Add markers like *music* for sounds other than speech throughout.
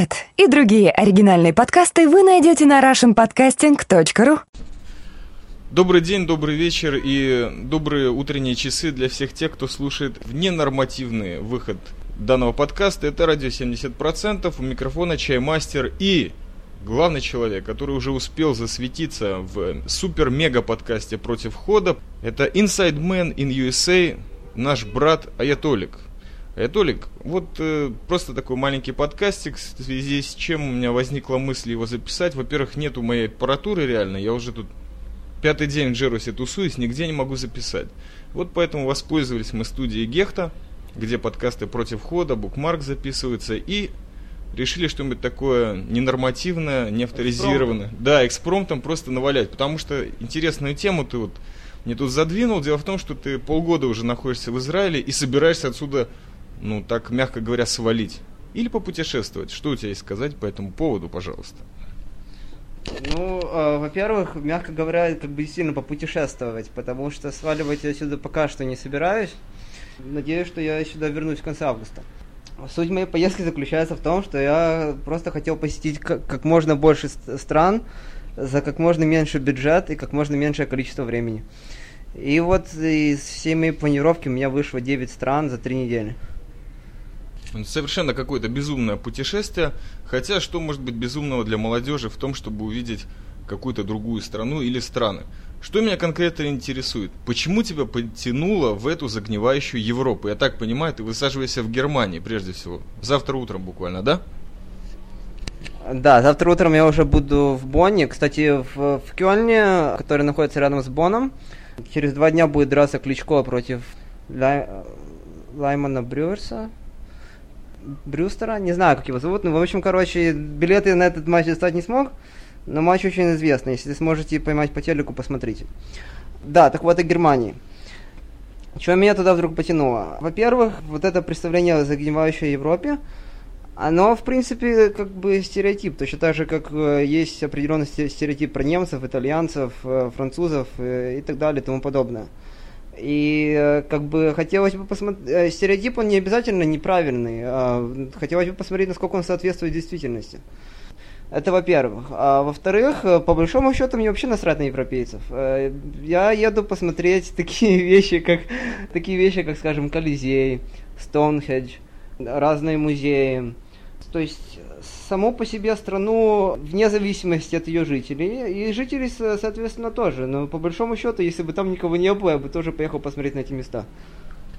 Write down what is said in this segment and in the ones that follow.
Этот и другие оригинальные подкасты вы найдете на russianpodcasting.ru Добрый день, добрый вечер и добрые утренние часы для всех тех, кто слушает ненормативный выход данного подкаста. Это радио 70%, у микрофона Чаймастер и главный человек, который уже успел засветиться в супер-мега подкасте «Против хода». Это Inside Man in USA, наш брат Аятолик. Аятолик, вот э, просто такой маленький подкастик, в связи с чем у меня возникла мысль его записать. Во-первых, нету моей аппаратуры реально, я уже тут пятый день в Джерусе тусуюсь, нигде не могу записать. Вот поэтому воспользовались мы студией Гехта, где подкасты против хода, букмарк записываются, и решили что-нибудь такое ненормативное, не авторизированное. Экспромтом. Да, экспромтом просто навалять, потому что интересную тему ты вот мне тут задвинул. Дело в том, что ты полгода уже находишься в Израиле и собираешься отсюда, ну, так мягко говоря, свалить. Или попутешествовать. Что у тебя есть сказать по этому поводу, пожалуйста? Ну, э, во-первых, мягко говоря, как бы сильно попутешествовать, потому что сваливать я сюда пока что не собираюсь. Надеюсь, что я сюда вернусь в конце августа. Суть моей поездки заключается в том, что я просто хотел посетить как, как можно больше стран за как можно меньше бюджет и как можно меньшее количество времени. И вот из всей моей планировки у меня вышло 9 стран за 3 недели. Совершенно какое-то безумное путешествие. Хотя что может быть безумного для молодежи в том, чтобы увидеть какую-то другую страну или страны? Что меня конкретно интересует? Почему тебя потянуло в эту загнивающую Европу? Я так понимаю, ты высаживаешься в Германии прежде всего. Завтра утром буквально, да? Да, завтра утром я уже буду в Бонне. Кстати, в, в Кёльне, который находится рядом с Бонном, через два дня будет драться Кличко против Лай... Лаймана Брюерса. Брюстера, не знаю, как его зовут, но, в общем, короче, билеты на этот матч достать не смог, но матч очень известный, если сможете поймать по телеку, посмотрите. Да, так вот, о Германии. Чего меня туда вдруг потянуло? Во-первых, вот это представление о загнивающей Европе, оно, в принципе, как бы стереотип. Точно так же, как э, есть определенный стереотип про немцев, итальянцев, э, французов э, и так далее и тому подобное. И как бы хотелось бы посмотреть... Стереотип, он не обязательно неправильный. А хотелось бы посмотреть, насколько он соответствует действительности. Это во-первых. А во-вторых, по большому счету, мне вообще насрать на европейцев. Я еду посмотреть *laughs* такие вещи, как, такие вещи, как скажем, Колизей, Стоунхедж, разные музеи. То есть само по себе страну вне зависимости от ее жителей. И жители, соответственно, тоже. Но по большому счету, если бы там никого не было, я бы тоже поехал посмотреть на эти места.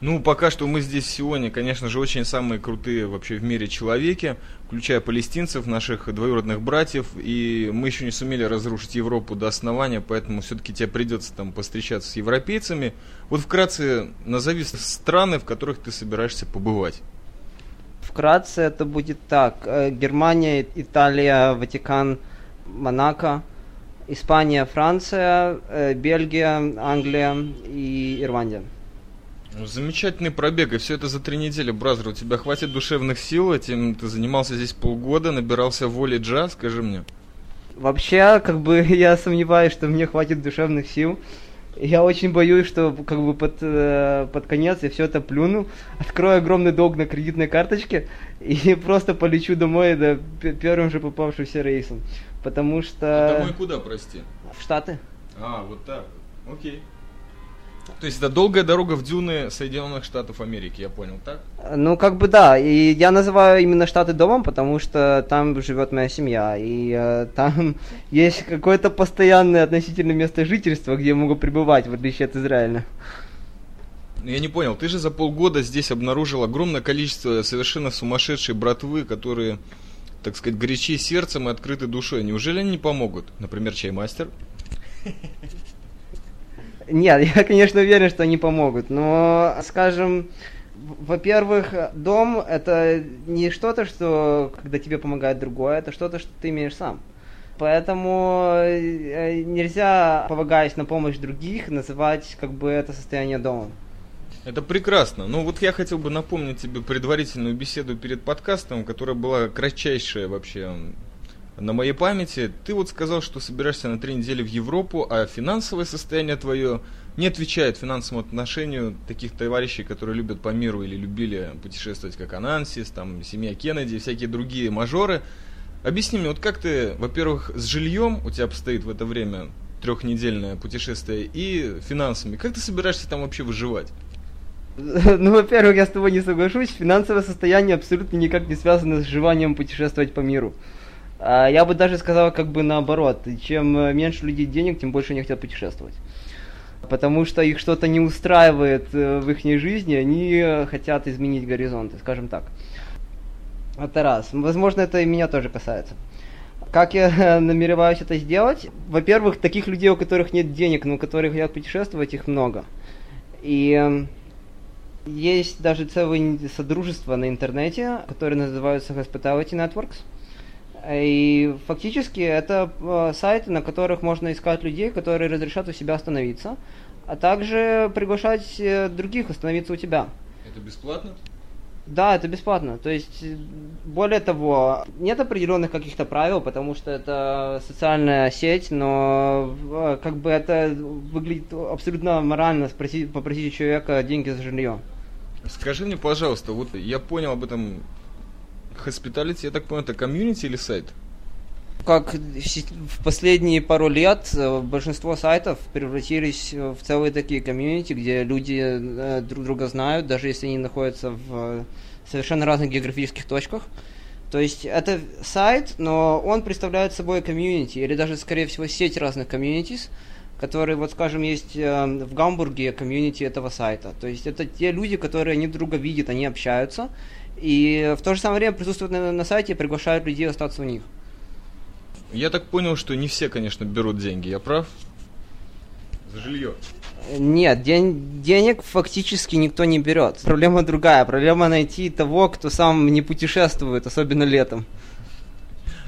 Ну, пока что мы здесь сегодня, конечно же, очень самые крутые вообще в мире человеки, включая палестинцев, наших двоюродных братьев, и мы еще не сумели разрушить Европу до основания, поэтому все-таки тебе придется там постречаться с европейцами. Вот вкратце назови страны, в которых ты собираешься побывать. Вкратце это будет так. Э, Германия, Италия, Ватикан, Монако, Испания, Франция, э, Бельгия, Англия и Ирландия. Ну, замечательный пробег, и все это за три недели, brother. У тебя хватит душевных сил, этим ты занимался здесь полгода, набирался воли джаз, скажи мне. Вообще, как бы *laughs* я сомневаюсь, что мне хватит душевных сил. Я очень боюсь, что как бы под, э, под конец я все это плюну, открою огромный долг на кредитной карточке *laughs* и просто полечу домой да, первым же попавшимся рейсом. Потому что... А домой куда, прости? В Штаты. А, вот так. Окей. То есть это долгая дорога в дюны Соединенных Штатов Америки, я понял, так? Ну, как бы да. И я называю именно Штаты домом, потому что там живет моя семья. И э, там *laughs* есть какое-то постоянное относительное место жительства, где я могу пребывать, в отличие от Израиля. Ну, я не понял, ты же за полгода здесь обнаружил огромное количество совершенно сумасшедшей братвы, которые, так сказать, горячи сердцем и открыты душой. Неужели они не помогут? Например, чаймастер? *laughs* Нет, *laughs* я, конечно, уверен, что они помогут, но, скажем, во-первых, дом это не что-то, что когда тебе помогает другое, это что-то, что ты имеешь сам. Поэтому э, нельзя, полагаясь на помощь других, называть как бы это состояние дома. Это прекрасно. Ну вот я хотел бы напомнить тебе предварительную беседу перед подкастом, которая была кратчайшая вообще на моей памяти. Ты вот сказал, что собираешься на три недели в Европу, а финансовое состояние твое не отвечает финансовому отношению таких товарищей, которые любят по миру или любили путешествовать, как Анансис, там, семья Кеннеди, всякие другие мажоры. Объясни мне, вот как ты, во-первых, с жильем у тебя обстоит в это время трехнедельное путешествие и финансами. Как ты собираешься там вообще выживать? *laughs* Ну, во-первых, я с тобой не соглашусь. Финансовое состояние абсолютно никак не связано с желанием путешествовать по миру. А, я бы даже сказал как бы наоборот. Чем э, меньше людей денег, тем больше они хотят путешествовать. Потому что их что-то не устраивает э, в их жизни, они хотят изменить горизонты, скажем так. Это раз. Возможно, это и меня тоже касается. Как я *laughs* намереваюсь это сделать? Во-первых, таких людей, у которых нет денег, но которые хотят путешествовать, их много. И есть даже целые содружества на интернете, которые называются Hospitality Networks. И фактически это э, сайты, на которых можно искать людей, которые разрешат у себя остановиться, а также приглашать э, других остановиться у тебя. Это бесплатно? Да, это бесплатно. То есть, более того, нет определенных каких-то правил, потому что это социальная сеть, но э, как бы это выглядит абсолютно морально спросить, попросить у человека деньги за жилье. Скажи мне, пожалуйста, вот я понял об этом Hospitality, я так понял, это комьюнити или сайт? Как в последние пару лет э, большинство сайтов превратились в целые такие комьюнити, где люди э, друг друга знают, даже если они находятся в совершенно разных географических точках. То есть это сайт, но он представляет собой комьюнити, или даже, скорее всего, сеть разных комьюнитис, которые, вот скажем, есть э, в Гамбурге комьюнити этого сайта. То есть это те люди, которые они друга видят, они общаются, и в то же самое время присутствуют на, на сайте и приглашают людей остаться у них. Я так понял, что не все, конечно, берут деньги, я прав? За жилье. Нет, день, денег фактически никто не берет. Проблема другая. Проблема найти того, кто сам не путешествует, особенно летом.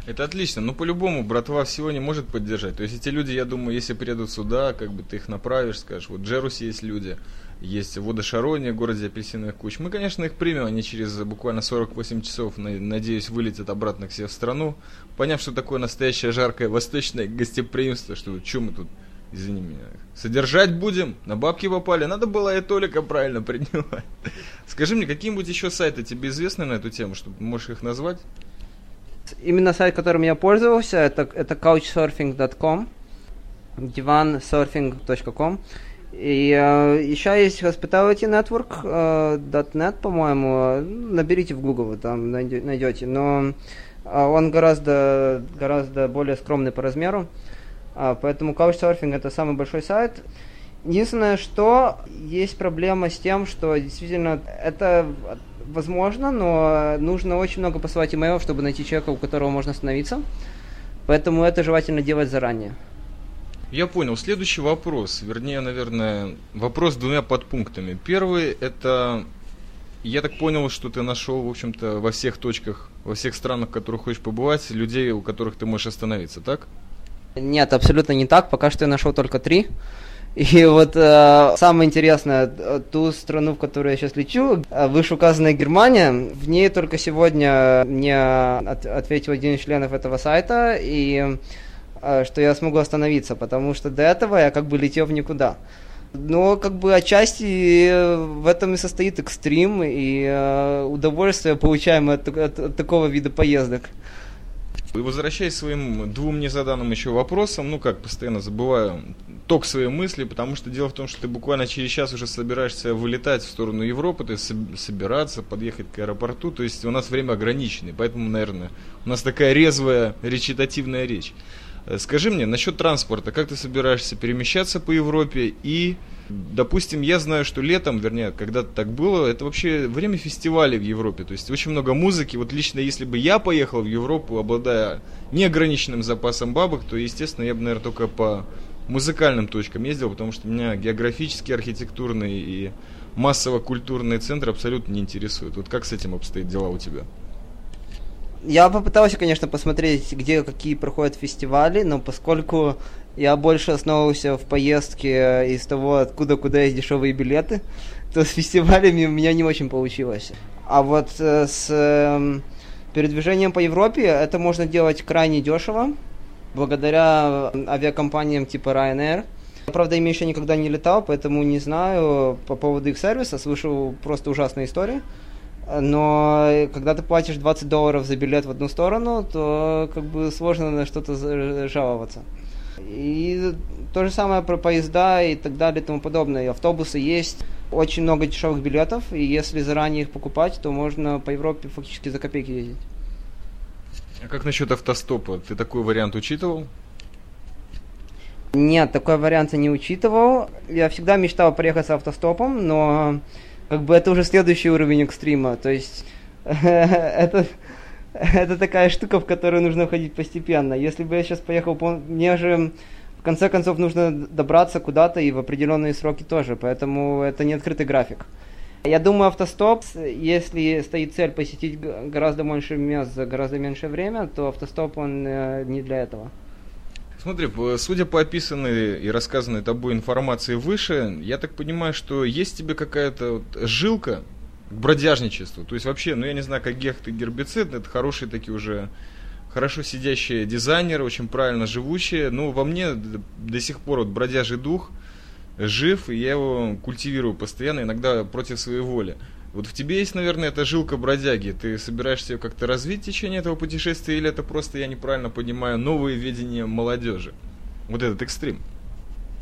Это отлично, но по-любому братва всего не может поддержать. То есть эти люди, я думаю, если приедут сюда, как бы ты их направишь, скажешь, вот в Джерусе есть люди, есть в Водошароне, городе апельсиновых куч. Мы, конечно, их примем, они через буквально 48 часов, надеюсь, вылетят обратно к себе в страну, поняв, что такое настоящее жаркое восточное гостеприимство, что что мы тут, извини меня, содержать будем, на бабки попали, надо было и Толика правильно принимать. *laughs* Скажи мне, какие-нибудь еще сайты тебе известны на эту тему, чтобы можешь их назвать? Именно сайт, которым я пользовался, это, это couchsurfing.com, divansurfing.com. И э, еще есть Hospitality Network, э, .net, по-моему. Наберите в Google, там найдете. Но э, он гораздо, гораздо более скромный по размеру. Э, поэтому Couchsurfing это самый большой сайт. Единственное, что есть проблема с тем, что действительно это возможно, но нужно очень много посылать имейлов, чтобы найти человека, у которого можно остановиться. Поэтому это желательно делать заранее. Я понял. Следующий вопрос, вернее, наверное, вопрос с двумя подпунктами. Первый это, я так понял, что ты нашел, в общем-то, во всех точках, во всех странах, в которых хочешь побывать, людей, у которых ты можешь остановиться, так? Нет, абсолютно не так. Пока что я нашел только три. И *laughs* вот э, самое интересное, э, ту страну, в которую я сейчас лечу, э, вышеуказанная Германия, в ней только сегодня мне от, ответил один из членов этого сайта, и э, что я смогу остановиться, потому что до этого я как бы летел в никуда. Но как бы отчасти э, в этом и состоит экстрим и э, удовольствие, получаемое от, от, от такого вида поездок. И возвращаясь к своим двум незаданным еще вопросам, ну как, постоянно забываю ток своей мысли, потому что дело в том, что ты буквально через час уже собираешься вылетать в сторону Европы, то есть собираться, подъехать к аэропорту, то есть у нас время ограниченное, поэтому, наверное, у нас такая резвая речитативная речь. Э, скажи мне, насчет транспорта, как ты собираешься перемещаться по Европе и Допустим, я знаю, что летом, вернее, когда-то так было, это вообще время фестивалей в Европе. То есть очень много музыки. Вот лично, если бы я поехал в Европу, обладая неограниченным запасом бабок, то, естественно, я бы, наверное, только по музыкальным точкам ездил, потому что меня географические, архитектурные и массово-культурные центры абсолютно не интересуют. Вот как с этим обстоят дела у тебя? Я попытался, конечно, посмотреть, где какие проходят фестивали, но поскольку я больше основывался в поездке из того, откуда куда есть дешевые билеты, *laughs* то с фестивалями у меня не очень получилось. А вот э, с э, передвижением по Европе это можно делать крайне дешево, благодаря авиакомпаниям типа Ryanair. Правда, ими еще никогда не летал, поэтому не знаю по поводу их сервиса, слышал просто ужасные истории. Но когда ты платишь 20 долларов за билет в одну сторону, то как бы сложно на что-то жаловаться. И то же самое про поезда и так далее и тому подобное. И автобусы есть, очень много дешевых билетов, и если заранее их покупать, то можно по Европе фактически за копейки ездить. А как насчет автостопа? Ты такой вариант учитывал? Нет, такой вариант я не учитывал. Я всегда мечтал проехать с автостопом, но как бы это уже следующий уровень экстрима. То есть *laughs* это, это такая штука, в которую нужно входить постепенно. Если бы я сейчас поехал, мне же в конце концов нужно добраться куда-то и в определенные сроки тоже, поэтому это не открытый график. Я думаю, автостоп, если стоит цель посетить гораздо больше мест за гораздо меньшее время, то автостоп он э, не для этого. Смотри, судя по описанной и рассказанной тобой информации выше, я так понимаю, что есть тебе какая-то вот жилка к бродяжничеству. То есть вообще, ну я не знаю, как гехт и гербицид, это хорошие такие уже хорошо сидящие дизайнеры, очень правильно живущие. Но во мне до сих пор вот бродяжий дух жив, и я его культивирую постоянно, иногда против своей воли. Вот в тебе есть, наверное, эта жилка бродяги. Ты собираешься ее как-то развить в течение этого путешествия, или это просто, я неправильно понимаю, новое видение молодежи? Вот этот экстрим.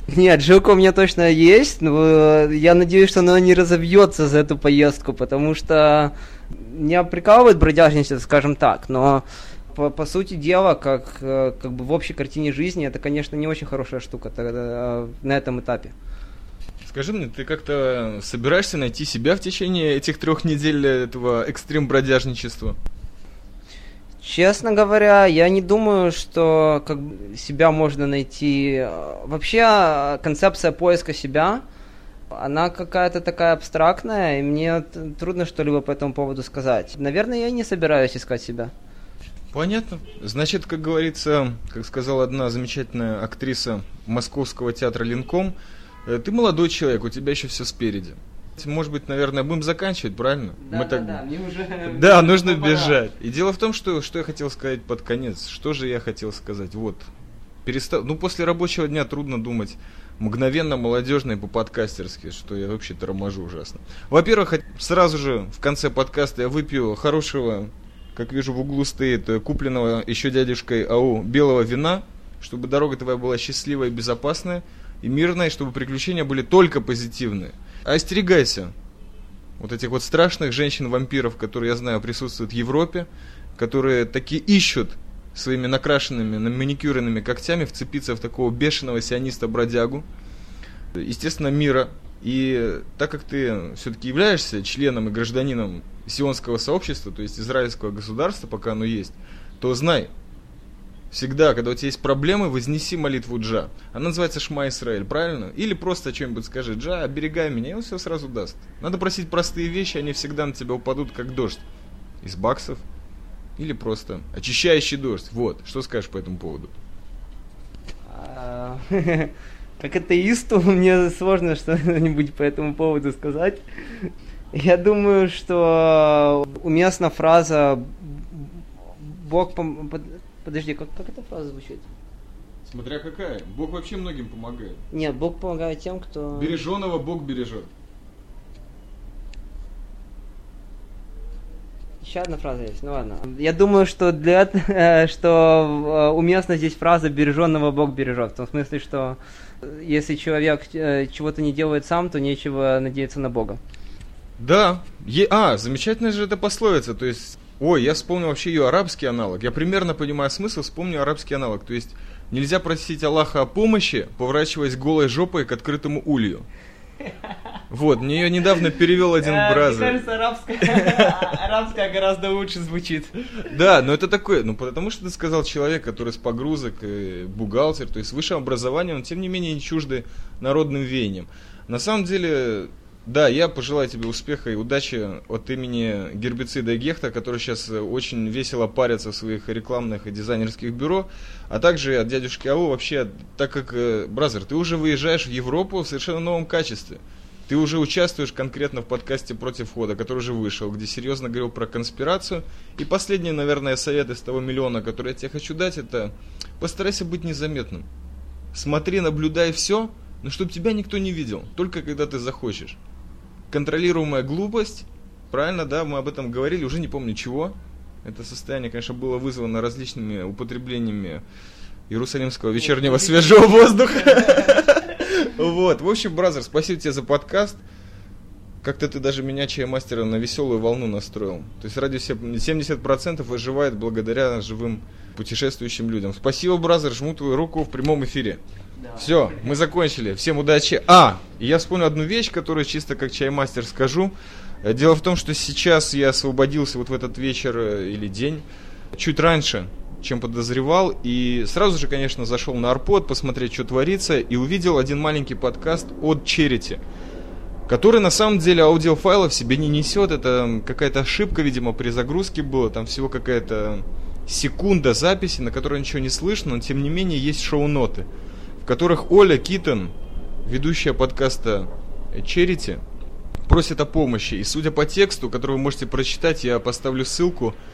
Нет, жилка у меня точно есть, но я надеюсь, что она не разовьется за эту поездку, потому что меня прикалывает бродяжничество, скажем так, но по, по сути дела, как, как бы в общей картине жизни, это, конечно, не очень хорошая штука тогда, на этом этапе. Скажи мне, ты как-то собираешься найти себя в течение этих трех недель этого экстрим-бродяжничества? Честно говоря, я не думаю, что как себя можно найти. Вообще, концепция поиска себя, она какая-то такая абстрактная, и мне трудно что-либо по этому поводу сказать. Наверное, я не собираюсь искать себя. Понятно. Значит, как говорится, как сказала одна замечательная актриса Московского театра Линком, ты молодой человек, у тебя еще все спереди. Может быть, наверное, будем заканчивать, правильно? Да, Мы да, так... да, мне уже... *laughs* Да, нужно бежать. И дело в том, что, что я хотел сказать под конец. Что же я хотел сказать? Вот. Перестав... Ну, после рабочего дня трудно думать мгновенно молодежно и по-подкастерски, что я вообще торможу ужасно. Во-первых, сразу же в конце подкаста я выпью хорошего, как вижу в углу стоит, э, купленного еще дядюшкой АУ белого вина, чтобы дорога твоя была счастливая и безопасная и мирной, чтобы приключения были только позитивные. Остерегайся вот этих вот страшных женщин-вампиров, которые, я знаю, присутствуют в Европе, которые такие ищут своими накрашенными, маникюренными когтями вцепиться в такого бешеного сиониста-бродягу, естественно, мира. И так как ты все-таки являешься членом и гражданином сионского сообщества, то есть израильского государства, пока оно есть, то знай, Всегда, когда у тебя есть проблемы, вознеси молитву Джа. Она называется Шма Исраэль, правильно? Или просто что-нибудь скажи, Джа, оберегай меня, и он все сразу даст. Надо просить простые вещи, они всегда на тебя упадут, как дождь. Из баксов. Или просто очищающий дождь. Вот, что скажешь по этому поводу? А, *laughs* как атеисту мне сложно что-нибудь по этому поводу сказать. Я думаю, что уместна фраза Бог Подожди, как, как эта фраза звучит? Смотря какая. Бог вообще многим помогает. Нет, Бог помогает тем, кто... Береженого Бог бережет. Еще одна фраза есть, ну ладно. Я думаю, что для что э, уместна здесь фраза «береженного Бог бережет». В том смысле, что э, если человек э, чего-то не делает сам, то нечего надеяться на Бога. Да. Е- а, замечательная же эта пословица. То есть Ой, я вспомнил вообще ее арабский аналог. Я примерно понимаю смысл, вспомню арабский аналог. То есть нельзя просить Аллаха о помощи, поворачиваясь голой жопой к открытому улью. Вот, мне ее недавно перевел один э, бразер. Мне кажется, арабская, арабская гораздо лучше звучит. Да, но это такое, ну потому что ты сказал человек, который с погрузок, бухгалтер, то есть высшее образование, он тем не менее не чужды народным веяниям. На самом деле, да, я пожелаю тебе успеха и удачи от имени гербицида Гехта, который сейчас очень весело парятся в своих рекламных и дизайнерских бюро, а также от дядюшки Ау вообще, так как, э, бразер, ты уже выезжаешь в Европу в совершенно новом качестве. Ты уже участвуешь конкретно в подкасте «Против хода», который уже вышел, где серьезно говорил про конспирацию. И последний, наверное, совет из того миллиона, который я тебе хочу дать, это постарайся быть незаметным. Смотри, наблюдай все, но чтобы тебя никто не видел, только когда ты захочешь. Контролируемая глупость, правильно, да, мы об этом говорили, уже не помню чего. Это состояние, конечно, было вызвано различными употреблениями Иерусалимского вечернего свежего воздуха. *laughs* Вот, в общем, brother, спасибо тебе за подкаст. Как-то ты даже меня, чаймастера, на веселую волну настроил. То есть радио 70% выживает благодаря живым путешествующим людям. Спасибо, brother, жму твою руку в прямом эфире. Все, мы закончили. Всем удачи. А, я вспомнил одну вещь, которую чисто как чаймастер скажу. Дело в том, что сейчас я освободился вот в этот вечер э, или день чуть раньше, чем подозревал. И сразу же, конечно, зашел на Арпод посмотреть, что творится, и увидел один маленький подкаст от Черити, который на самом деле аудиофайлов в себе не несет. Это какая-то ошибка, видимо, при загрузке была. Там всего какая-то секунда записи, на которой ничего не слышно, но тем не менее есть шоу-ноты, в которых Оля Китон, ведущая подкаста Черити, просит о помощи. И судя по тексту, который вы можете прочитать, я поставлю ссылку –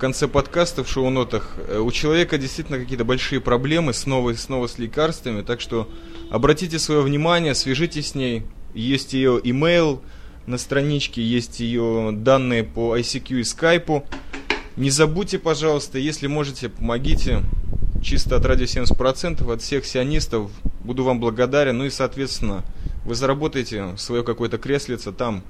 конце подкаста в шоу-нотах. Э, у человека действительно какие-то большие проблемы снова и снова с лекарствами, так что обратите свое внимание, свяжитесь с ней. Есть ее имейл на страничке, есть ее данные по ICQ и скайпу. Не забудьте, пожалуйста, если можете, помогите. Чисто от радио 70%, от всех сионистов. Буду вам благодарен. Ну и, соответственно, вы заработаете свое какое-то креслице там,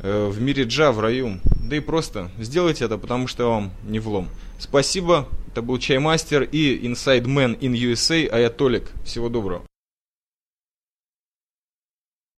Э, в мире джа, в раю. Да и просто сделайте это, потому что вам не влом. Спасибо, это был Чаймастер и Inside Man in USA, а я Толик. Всего доброго.